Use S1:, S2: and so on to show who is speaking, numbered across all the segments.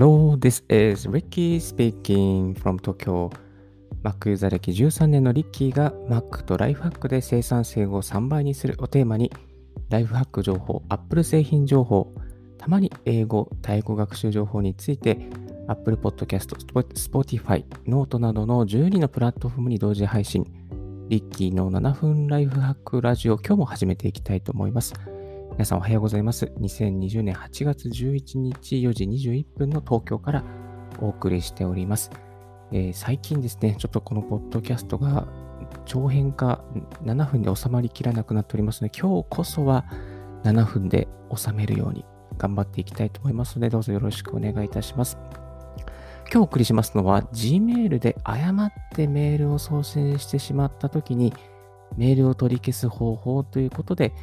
S1: Hello, this is Ricky speaking from Tokyo. Mac ユーザー歴13年のリッキーが Mac とライフハックで生産性を3倍にするをテーマにライフハック情報、Apple 製品情報、たまに英語、タイ語学習情報について Apple Podcast、Spotify、 note などの12のプラットフォームに同時配信。リッキーの7分ライフハックラジオ、今日も始めていきたいと思います。皆さんおはようございます。2020年8月11日4時21分の東京からお送りしております。えー、最近ですね、ちょっとこのポッドキャストが長編化7分で収まりきらなくなっておりますので、今日こそは7分で収めるように頑張っていきたいと思いますので、どうぞよろしくお願いいたします。今日お送りしますのは、Gmail で誤ってメールを送信してしまったときに、メールを取り消す方法ということで、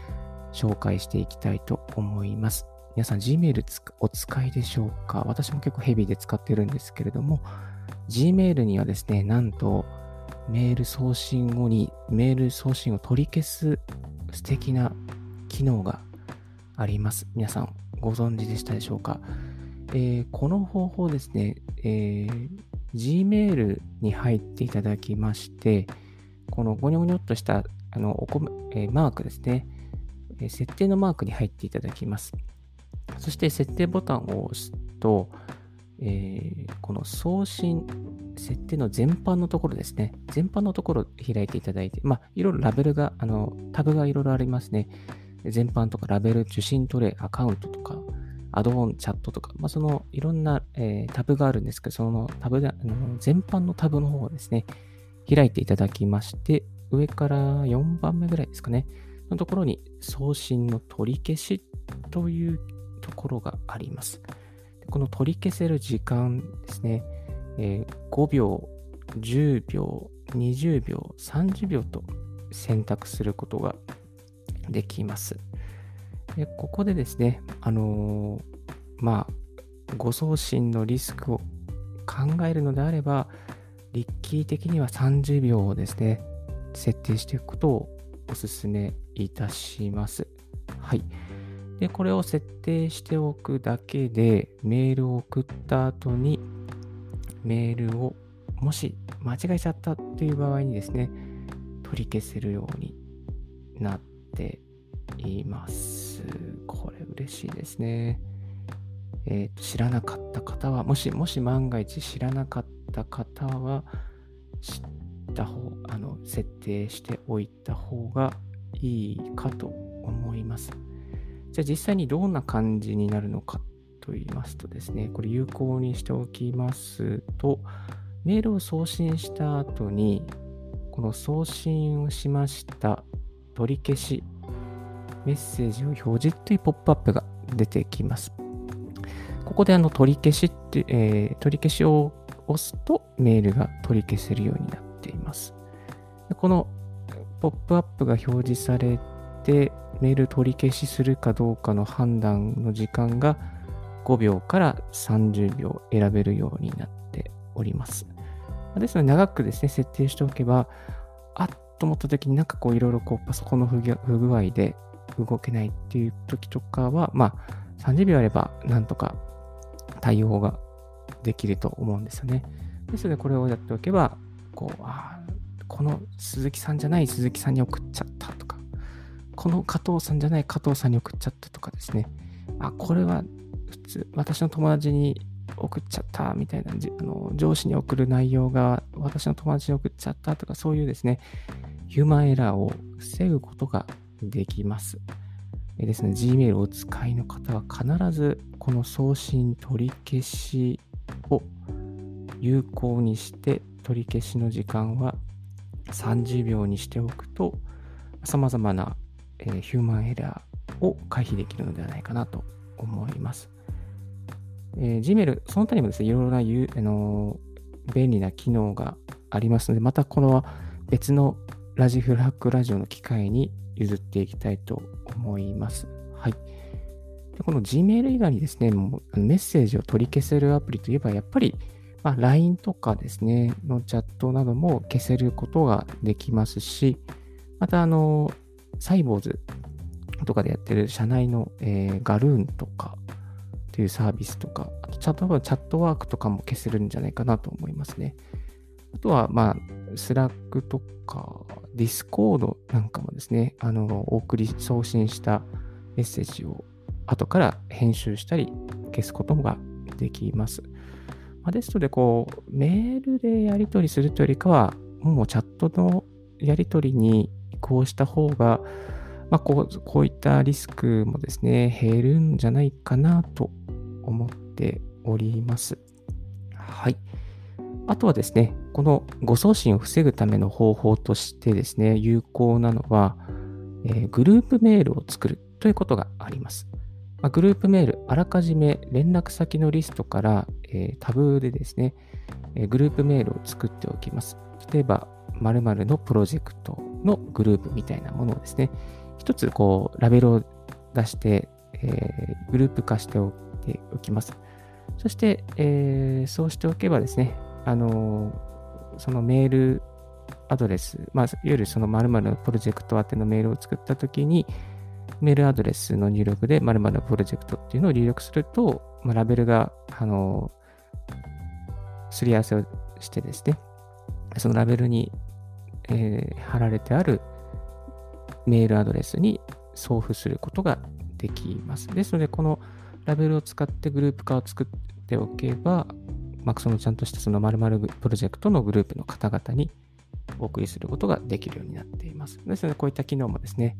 S1: 紹介していきたいと思います。皆さん Gmail お使いでしょうか？私も結構ヘビーで使ってるんですけれども、Gmail にはですね、なんとメール送信後にメール送信を取り消す素敵な機能があります。皆さんご存知でしたでしょうか、えー、この方法ですね、えー、Gmail に入っていただきまして、このゴニョゴニョっとしたあのお米、えー、マークですね、設定のマークに入っていただきます。そして設定ボタンを押すと、えー、この送信、設定の全般のところですね。全般のところを開いていただいて、まあ、いろいろラベルが、あの、タブがいろいろありますね。全般とかラベル、受信トレイ、アカウントとか、アドオン、チャットとか、まあ、そのいろんな、えー、タブがあるんですけど、そのタブで、あの全般のタブの方をですね、開いていただきまして、上から4番目ぐらいですかね。のところに送信の取り消しというところがあります。この取り消せる時間ですね、えー、5秒、10秒、20秒、30秒と選択することができます。でここでですね、あのー、まあ、誤送信のリスクを考えるのであれば、リッキー的には30秒をですね、設定していくことをお勧めいたします。はい。で、これを設定しておくだけで、メールを送った後に、メールをもし間違えちゃったっていう場合にですね、取り消せるようになっています。これ嬉しいですね。えー、知らなかった方は、もし、もし万が一知らなかった方は、知った方、あの、設定しておいた方がいいかと思います。じゃあ実際にどんな感じになるのかと言いますとですね、これ有効にしておきますと、メールを送信した後に、この送信をしました取り消し、メッセージを表示というポップアップが出てきます。ここであの取り消しって、えー、取り消しを押すとメールが取り消せるようになっています。このポップアップが表示されて、メール取り消しするかどうかの判断の時間が5秒から30秒選べるようになっております。ですので、長くですね、設定しておけば、あっと思った時になんかこういろいろこうパソコンの不具合で動けないっていう時とかは、まあ30秒あればなんとか対応ができると思うんですよね。ですので、これをやっておけば、こう、ああこの鈴木さんじゃない鈴木さんに送っちゃったとか、この加藤さんじゃない加藤さんに送っちゃったとかですね。あ、これは普通、私の友達に送っちゃったみたいな、あの上司に送る内容が私の友達に送っちゃったとか、そういうですね、ヒューマンエラーを防ぐことができます。えですね、Gmail をお使いの方は必ずこの送信取り消しを有効にして取り消しの時間は30秒にしておくと、様々な、えー、ヒューマンエラーを回避できるのではないかなと思います。えー、Gmail、その他にもですね、いろいろな、あのー、便利な機能がありますので、またこの別のラジフラッグラジオの機会に譲っていきたいと思います。はい。でこの Gmail 以外にですね、もうメッセージを取り消せるアプリといえば、やっぱりまあ、LINE とかですね、のチャットなども消せることができますし、また、あの、サイボウズとかでやってる社内の、えー、ガルーンとかというサービスとか、あとチャット Chatwork とかも消せるんじゃないかなと思いますね。あとは、まあ、 Slack とか、 Discord なんかもですね、あの、お送り、送信したメッセージを後から編集したり消すことができます。まあ、ですので、こう、メールでやり取りするというよりかは、もうチャットのやり取りに移行した方が、まあ、こうこういったリスクもですね、減るんじゃないかなと思っております。はい。あとはですね、この誤送信を防ぐための方法としてですね、有効なのは、えー、グループメールを作るということがあります。まあ、グループメール、あらかじめ連絡先のリストから、えー、タブでですね、えー、グループメールを作っておきます。例えば、〇〇のプロジェクトのグループみたいなものをですね、一つこうラベルを出して、えー、グループ化しておておきます。そして、えー、そうしておけばですね、あのー、そのメールアドレス、まあ、いわゆるその〇〇のプロジェクト宛てのメールを作ったときに、メールアドレスの入力で〇〇のプロジェクトっていうのを入力すると、まあ、ラベルが、あのすり合わせをしてですね、そのラベルに、えー、貼られてあるメールアドレスに送付することができます。ですので、このラベルを使ってグループ化を作っておけば、まあ、そのちゃんとしたその〇〇プロジェクトのグループの方々にお送りすることができるようになっています。ですので、こういった機能もですね、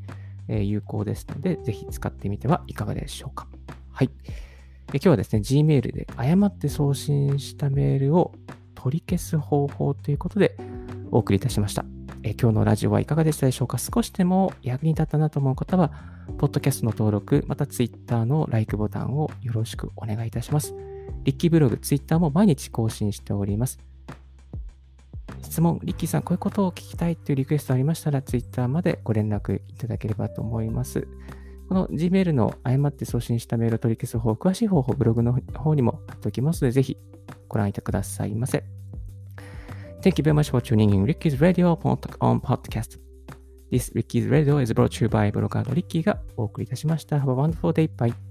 S1: え、有効ですので、ぜひ使ってみてはいかがでしょうか。はい。今日はですね、Gmail で誤って送信したメールを取り消す方法ということでお送りいたしました。え今日のラジオはいかがでしたでしょうか少しでも役に立ったなと思う方は、ポッドキャストの登録、また Twitter の LIKE ボタンをよろしくお願いいたします。リッキーブログ、Twitter も毎日更新しております。質問、リッキーさん、こういうことを聞きたいというリクエストありましたら、Twitter までご連絡ただければと思います。この Gmail の誤って送信したメールを取り消す方法、詳しい方法、ブログの方にも貼っておきますので、ぜひご覧いてくださいませ。Thank you very much for tuning in Ricky's Radio on podcast. This Ricky's Radio is brought to you by ブロガーのリッキーがお送りいたしました。Have a wonderful day. Bye.